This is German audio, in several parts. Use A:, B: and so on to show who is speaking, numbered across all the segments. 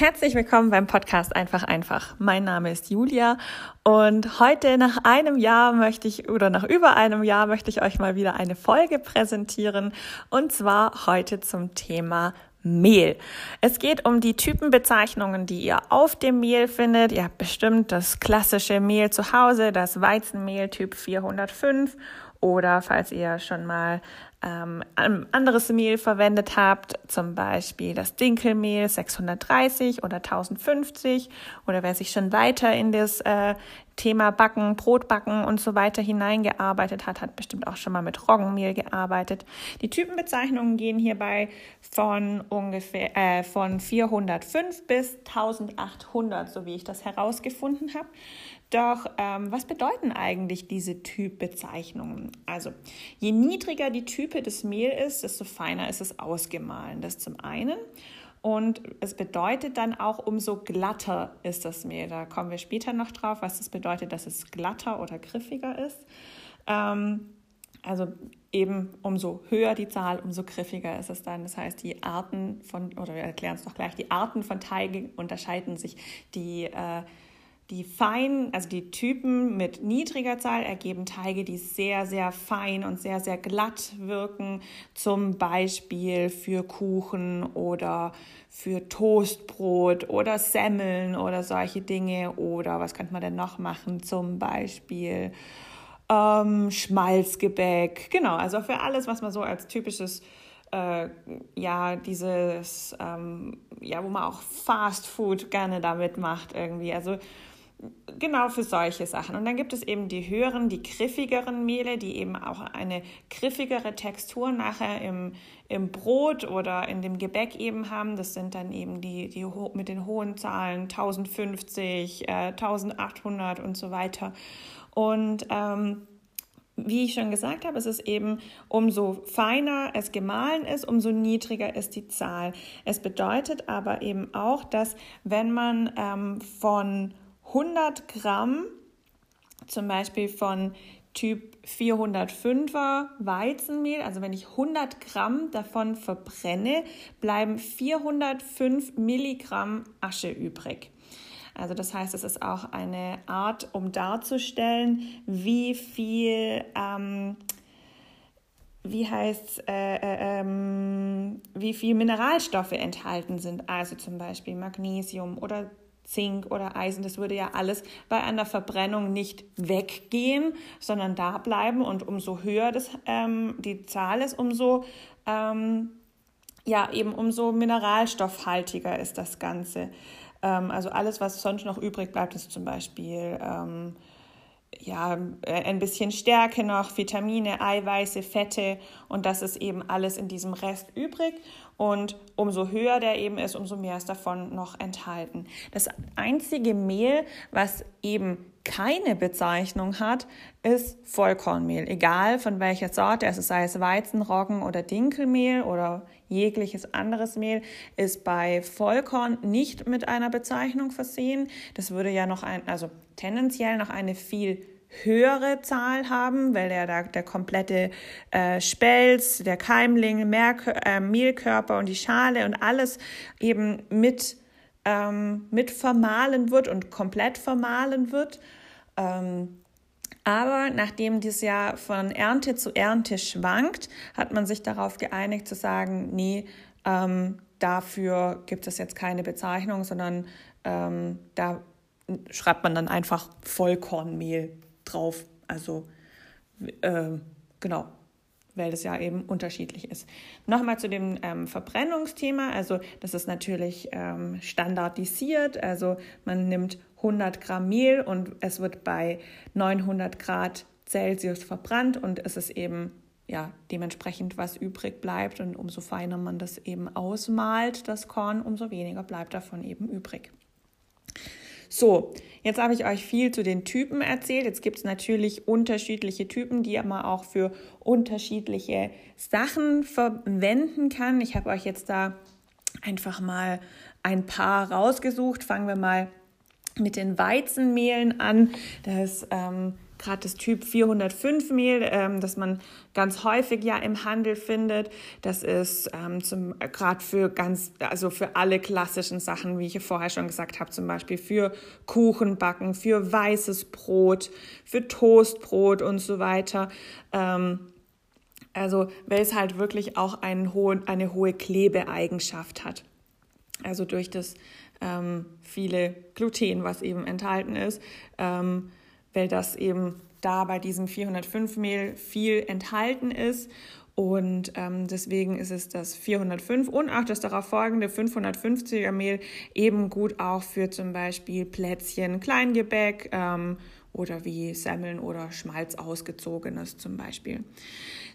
A: Herzlich willkommen beim Podcast Einfach einfach. Mein Name ist Julia und heute nach einem Jahr möchte ich oder nach über einem Jahr möchte ich euch mal wieder eine Folge präsentieren und zwar heute zum Thema Mehl. Es geht um die Typenbezeichnungen, die ihr auf dem Mehl findet. Ihr habt bestimmt das klassische Mehl zu Hause, das Weizenmehl Typ 405 oder falls ihr schon mal ähm, anderes Mehl verwendet habt, zum Beispiel das Dinkelmehl 630 oder 1050 oder wer sich schon weiter in das äh, Thema Backen, Brotbacken und so weiter hineingearbeitet hat, hat bestimmt auch schon mal mit Roggenmehl gearbeitet. Die Typenbezeichnungen gehen hierbei von ungefähr äh, von 405 bis 1800, so wie ich das herausgefunden habe. Doch ähm, was bedeuten eigentlich diese Typbezeichnungen? Also je niedriger die Type des Mehl ist, desto feiner ist es ausgemahlen. Das zum einen. Und es bedeutet dann auch, umso glatter ist das Mehl. Da kommen wir später noch drauf, was das bedeutet, dass es glatter oder griffiger ist. Ähm, also eben umso höher die Zahl, umso griffiger ist es dann. Das heißt, die Arten von, oder wir erklären es doch gleich, die Arten von Teigen unterscheiden sich. Die äh, die fein, also die Typen mit niedriger Zahl ergeben Teige, die sehr, sehr fein und sehr, sehr glatt wirken, zum Beispiel für Kuchen oder für Toastbrot oder Semmeln oder solche Dinge. Oder was könnte man denn noch machen? Zum Beispiel ähm, Schmalzgebäck. Genau, also für alles, was man so als typisches äh, ja, dieses, ähm, ja, wo man auch Fast Food gerne damit macht irgendwie. Also genau für solche Sachen. Und dann gibt es eben die höheren, die griffigeren Mehle, die eben auch eine griffigere Textur nachher im, im Brot oder in dem Gebäck eben haben. Das sind dann eben die, die mit den hohen Zahlen 1050, äh, 1800 und so weiter. Und ähm, wie ich schon gesagt habe, es ist eben, umso feiner es gemahlen ist, umso niedriger ist die Zahl. Es bedeutet aber eben auch, dass wenn man ähm, von 100 Gramm zum Beispiel von Typ 405er Weizenmehl, also wenn ich 100 Gramm davon verbrenne, bleiben 405 Milligramm Asche übrig. Also das heißt, es ist auch eine Art, um darzustellen, wie viel, ähm, wie heißt, äh, äh, ähm, wie viel Mineralstoffe enthalten sind. Also zum Beispiel Magnesium oder Zink oder Eisen, das würde ja alles bei einer Verbrennung nicht weggehen, sondern da bleiben. Und umso höher das, ähm, die Zahl ist, umso ähm, ja eben umso mineralstoffhaltiger ist das Ganze. Ähm, also alles, was sonst noch übrig bleibt, ist zum Beispiel ähm, ja, ein bisschen Stärke noch, Vitamine, Eiweiße, Fette und das ist eben alles in diesem Rest übrig. Und umso höher der eben ist, umso mehr ist davon noch enthalten. Das einzige Mehl, was eben keine Bezeichnung hat, ist Vollkornmehl. Egal von welcher Sorte, also sei es Weizen, Roggen oder Dinkelmehl oder jegliches anderes Mehl, ist bei Vollkorn nicht mit einer Bezeichnung versehen. Das würde ja noch ein, also tendenziell noch eine viel höhere Zahl haben, weil der, der, der komplette äh, Spelz, der Keimling, Mehrkör äh, Mehlkörper und die Schale und alles eben mit, ähm, mit vermahlen wird und komplett vermahlen wird. Ähm, aber nachdem dies ja von Ernte zu Ernte schwankt, hat man sich darauf geeinigt zu sagen, nee, ähm, dafür gibt es jetzt keine Bezeichnung, sondern ähm, da schreibt man dann einfach Vollkornmehl drauf. Also äh, genau, weil das ja eben unterschiedlich ist. Nochmal zu dem ähm, Verbrennungsthema. Also das ist natürlich ähm, standardisiert. Also man nimmt 100 Gramm Mehl und es wird bei 900 Grad Celsius verbrannt und es ist eben ja dementsprechend was übrig bleibt und umso feiner man das eben ausmalt, das Korn, umso weniger bleibt davon eben übrig. So, jetzt habe ich euch viel zu den Typen erzählt. Jetzt gibt es natürlich unterschiedliche Typen, die man auch für unterschiedliche Sachen verwenden kann. Ich habe euch jetzt da einfach mal ein paar rausgesucht. Fangen wir mal mit den Weizenmehlen an. Das ähm, gerade das Typ 405 Mehl, ähm, das man ganz häufig ja im Handel findet. Das ist ähm, zum gerade für ganz, also für alle klassischen Sachen, wie ich vorher schon gesagt habe, zum Beispiel für Kuchenbacken, für weißes Brot, für Toastbrot und so weiter. Ähm, also weil es halt wirklich auch einen hohen, eine hohe Klebeeigenschaft hat. Also durch das ähm, viele Gluten, was eben enthalten ist, ähm, weil das eben da bei diesem 405 Mehl viel enthalten ist. Und ähm, deswegen ist es das 405 und auch das darauf folgende 550er Mehl eben gut auch für zum Beispiel Plätzchen, Kleingebäck ähm, oder wie Semmeln oder Schmalz ausgezogenes zum Beispiel.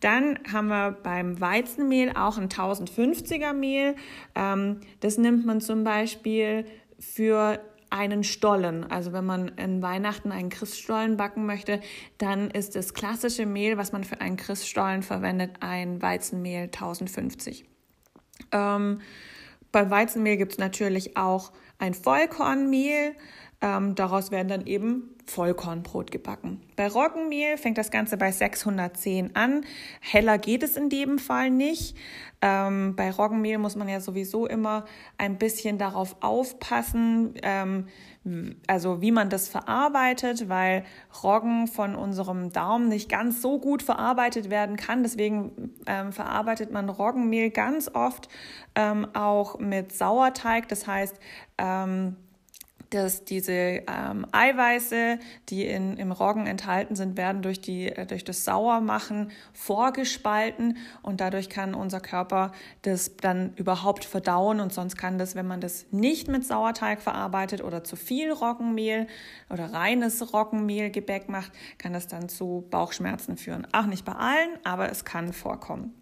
A: Dann haben wir beim Weizenmehl auch ein 1050er Mehl. Ähm, das nimmt man zum Beispiel für einen Stollen. Also wenn man in Weihnachten einen Christstollen backen möchte, dann ist das klassische Mehl, was man für einen Christstollen verwendet, ein Weizenmehl 1050. Ähm, beim Weizenmehl gibt es natürlich auch ein Vollkornmehl. Ähm, daraus werden dann eben Vollkornbrot gebacken. Bei Roggenmehl fängt das Ganze bei 610 an. Heller geht es in dem Fall nicht. Ähm, bei Roggenmehl muss man ja sowieso immer ein bisschen darauf aufpassen, ähm, also wie man das verarbeitet, weil Roggen von unserem Daumen nicht ganz so gut verarbeitet werden kann. Deswegen ähm, verarbeitet man Roggenmehl ganz oft ähm, auch mit Sauerteig. Das heißt, ähm, dass diese ähm, Eiweiße, die in, im Roggen enthalten sind, werden durch, die, äh, durch das Sauermachen vorgespalten und dadurch kann unser Körper das dann überhaupt verdauen und sonst kann das, wenn man das nicht mit Sauerteig verarbeitet oder zu viel Roggenmehl oder reines Roggenmehlgebäck macht, kann das dann zu Bauchschmerzen führen. Auch nicht bei allen, aber es kann vorkommen.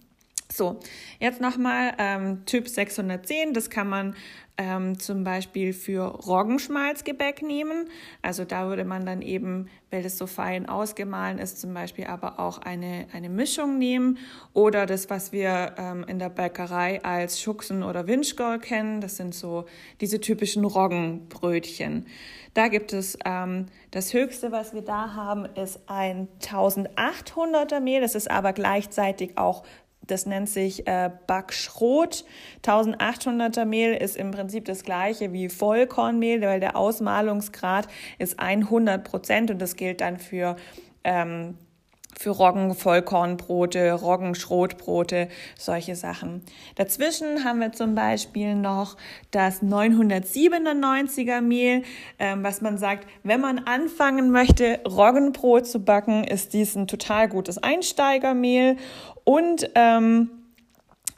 A: So, jetzt nochmal ähm, Typ 610, das kann man ähm, zum Beispiel für Roggenschmalzgebäck nehmen. Also da würde man dann eben, weil es so fein ausgemahlen ist, zum Beispiel aber auch eine, eine Mischung nehmen. Oder das, was wir ähm, in der Bäckerei als Schuxen oder Winschgol kennen, das sind so diese typischen Roggenbrötchen. Da gibt es ähm, das höchste, was wir da haben, ist ein 1800er Mehl. Das ist aber gleichzeitig auch das nennt sich äh, Backschrot. 1800er Mehl ist im Prinzip das gleiche wie Vollkornmehl, weil der Ausmalungsgrad ist 100 Prozent und das gilt dann für ähm, für Roggen, Vollkornbrote, Roggenschrotbrote, solche Sachen. Dazwischen haben wir zum Beispiel noch das 997er Mehl, ähm, was man sagt, wenn man anfangen möchte, Roggenbrot zu backen, ist dies ein total gutes Einsteigermehl und ähm,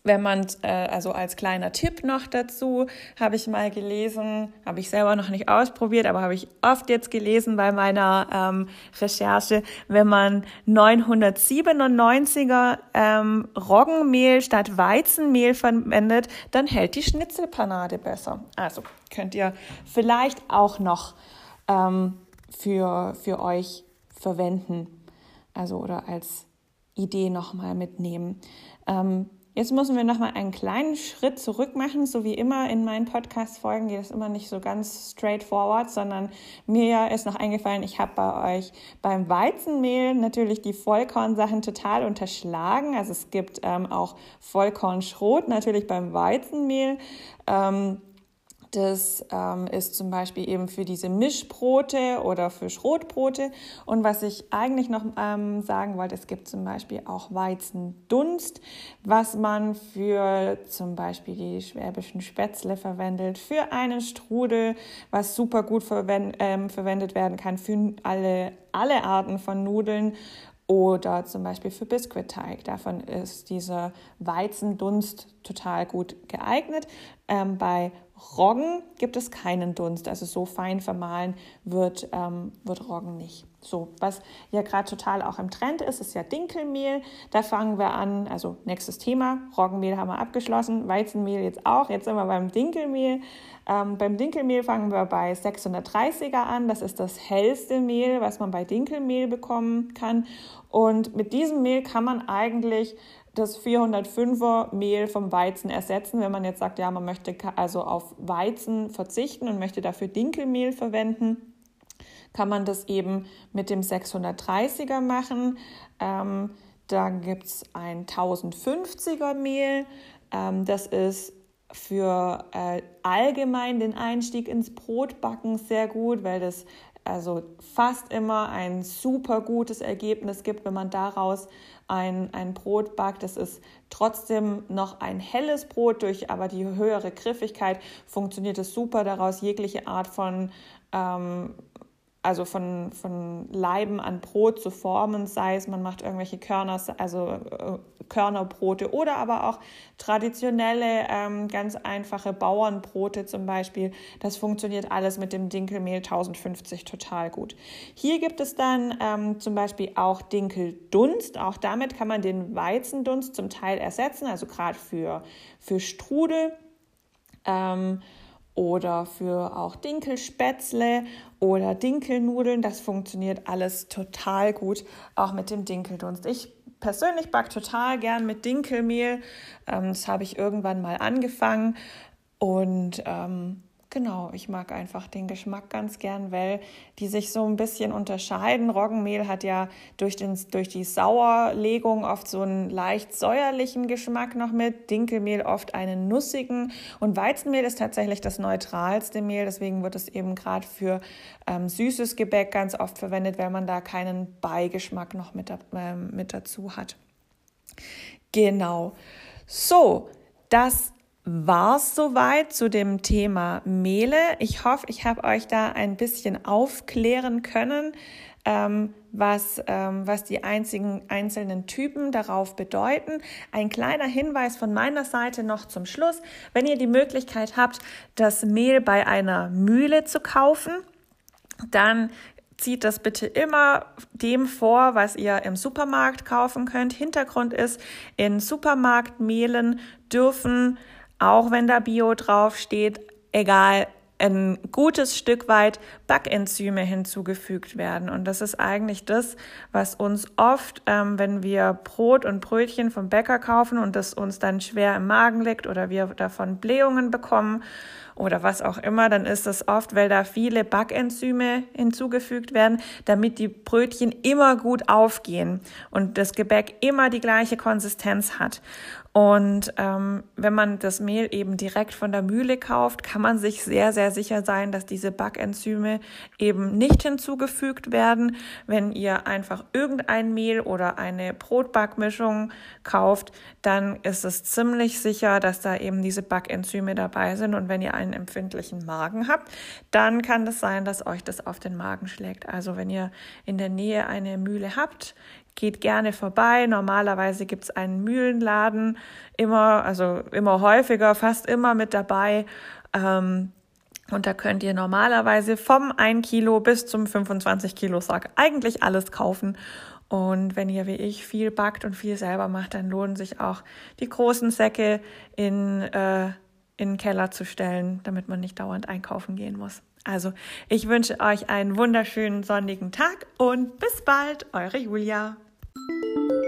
A: wenn man, äh, also als kleiner Tipp noch dazu, habe ich mal gelesen, habe ich selber noch nicht ausprobiert, aber habe ich oft jetzt gelesen bei meiner ähm, Recherche, wenn man 997er ähm, Roggenmehl statt Weizenmehl verwendet, dann hält die Schnitzelpanade besser. Also könnt ihr vielleicht auch noch ähm, für, für euch verwenden. Also oder als Idee nochmal mitnehmen. Ähm, Jetzt müssen wir noch mal einen kleinen Schritt zurück machen. So wie immer in meinen Podcast-Folgen geht es immer nicht so ganz straightforward, sondern mir ist noch eingefallen, ich habe bei euch beim Weizenmehl natürlich die Vollkornsachen total unterschlagen. Also es gibt ähm, auch Vollkornschrot natürlich beim Weizenmehl. Ähm, das ähm, ist zum Beispiel eben für diese Mischbrote oder für Schrotbrote. Und was ich eigentlich noch ähm, sagen wollte, es gibt zum Beispiel auch Weizendunst, was man für zum Beispiel die schwäbischen Spätzle verwendet, für einen Strudel, was super gut verwend, ähm, verwendet werden kann für alle, alle Arten von Nudeln oder zum Beispiel für Biskuitteig. Davon ist dieser Weizendunst total gut geeignet. Ähm, bei Roggen gibt es keinen Dunst, also so fein vermahlen wird, ähm, wird Roggen nicht. So, was ja gerade total auch im Trend ist, ist ja Dinkelmehl. Da fangen wir an, also nächstes Thema, Roggenmehl haben wir abgeschlossen, Weizenmehl jetzt auch. Jetzt sind wir beim Dinkelmehl. Ähm, beim Dinkelmehl fangen wir bei 630er an. Das ist das hellste Mehl, was man bei Dinkelmehl bekommen kann. Und mit diesem Mehl kann man eigentlich das 405er Mehl vom Weizen ersetzen, wenn man jetzt sagt, ja, man möchte also auf Weizen verzichten und möchte dafür Dinkelmehl verwenden kann man das eben mit dem 630er machen. Ähm, da gibt es ein 1050er Mehl. Ähm, das ist für äh, allgemein den Einstieg ins Brotbacken sehr gut, weil das also fast immer ein super gutes Ergebnis gibt, wenn man daraus ein, ein Brot backt. Das ist trotzdem noch ein helles Brot, durch aber die höhere Griffigkeit funktioniert es super daraus, jegliche Art von ähm, also von, von Leiben an Brot zu formen, sei es man macht irgendwelche Körner, also äh, Körnerbrote oder aber auch traditionelle, ähm, ganz einfache Bauernbrote zum Beispiel. Das funktioniert alles mit dem Dinkelmehl 1050 total gut. Hier gibt es dann ähm, zum Beispiel auch Dinkeldunst. Auch damit kann man den Weizendunst zum Teil ersetzen, also gerade für, für Strudel. Ähm, oder für auch Dinkelspätzle oder Dinkelnudeln. Das funktioniert alles total gut, auch mit dem Dinkeldunst. Ich persönlich backe total gern mit Dinkelmehl. Ähm, das habe ich irgendwann mal angefangen und ähm, Genau, ich mag einfach den Geschmack ganz gern, weil die sich so ein bisschen unterscheiden. Roggenmehl hat ja durch, den, durch die Sauerlegung oft so einen leicht säuerlichen Geschmack noch mit, Dinkelmehl oft einen nussigen und Weizenmehl ist tatsächlich das neutralste Mehl, deswegen wird es eben gerade für ähm, süßes Gebäck ganz oft verwendet, weil man da keinen Beigeschmack noch mit, äh, mit dazu hat. Genau. So, das war's soweit zu dem Thema Mehle. Ich hoffe, ich habe euch da ein bisschen aufklären können, ähm, was, ähm, was die einzigen, einzelnen Typen darauf bedeuten. Ein kleiner Hinweis von meiner Seite noch zum Schluss. Wenn ihr die Möglichkeit habt, das Mehl bei einer Mühle zu kaufen, dann zieht das bitte immer dem vor, was ihr im Supermarkt kaufen könnt. Hintergrund ist, in Supermarktmehlen dürfen auch wenn da Bio draufsteht, egal, ein gutes Stück weit Backenzyme hinzugefügt werden. Und das ist eigentlich das, was uns oft, ähm, wenn wir Brot und Brötchen vom Bäcker kaufen und das uns dann schwer im Magen liegt oder wir davon Blähungen bekommen oder was auch immer, dann ist das oft, weil da viele Backenzyme hinzugefügt werden, damit die Brötchen immer gut aufgehen und das Gebäck immer die gleiche Konsistenz hat. Und ähm, wenn man das Mehl eben direkt von der Mühle kauft, kann man sich sehr, sehr sicher sein, dass diese Backenzyme eben nicht hinzugefügt werden. Wenn ihr einfach irgendein Mehl oder eine Brotbackmischung kauft, dann ist es ziemlich sicher, dass da eben diese Backenzyme dabei sind. Und wenn ihr einen empfindlichen Magen habt, dann kann es das sein, dass euch das auf den Magen schlägt. Also wenn ihr in der Nähe eine Mühle habt, geht gerne vorbei. Normalerweise gibt es einen Mühlenladen, immer, also immer häufiger, fast immer mit dabei. Ähm, und da könnt ihr normalerweise vom 1 Kilo bis zum 25 Kilo Sack eigentlich alles kaufen. Und wenn ihr wie ich viel backt und viel selber macht, dann lohnen sich auch die großen Säcke in, äh, in den Keller zu stellen, damit man nicht dauernd einkaufen gehen muss. Also, ich wünsche euch einen wunderschönen sonnigen Tag und bis bald, eure Julia. Thank you.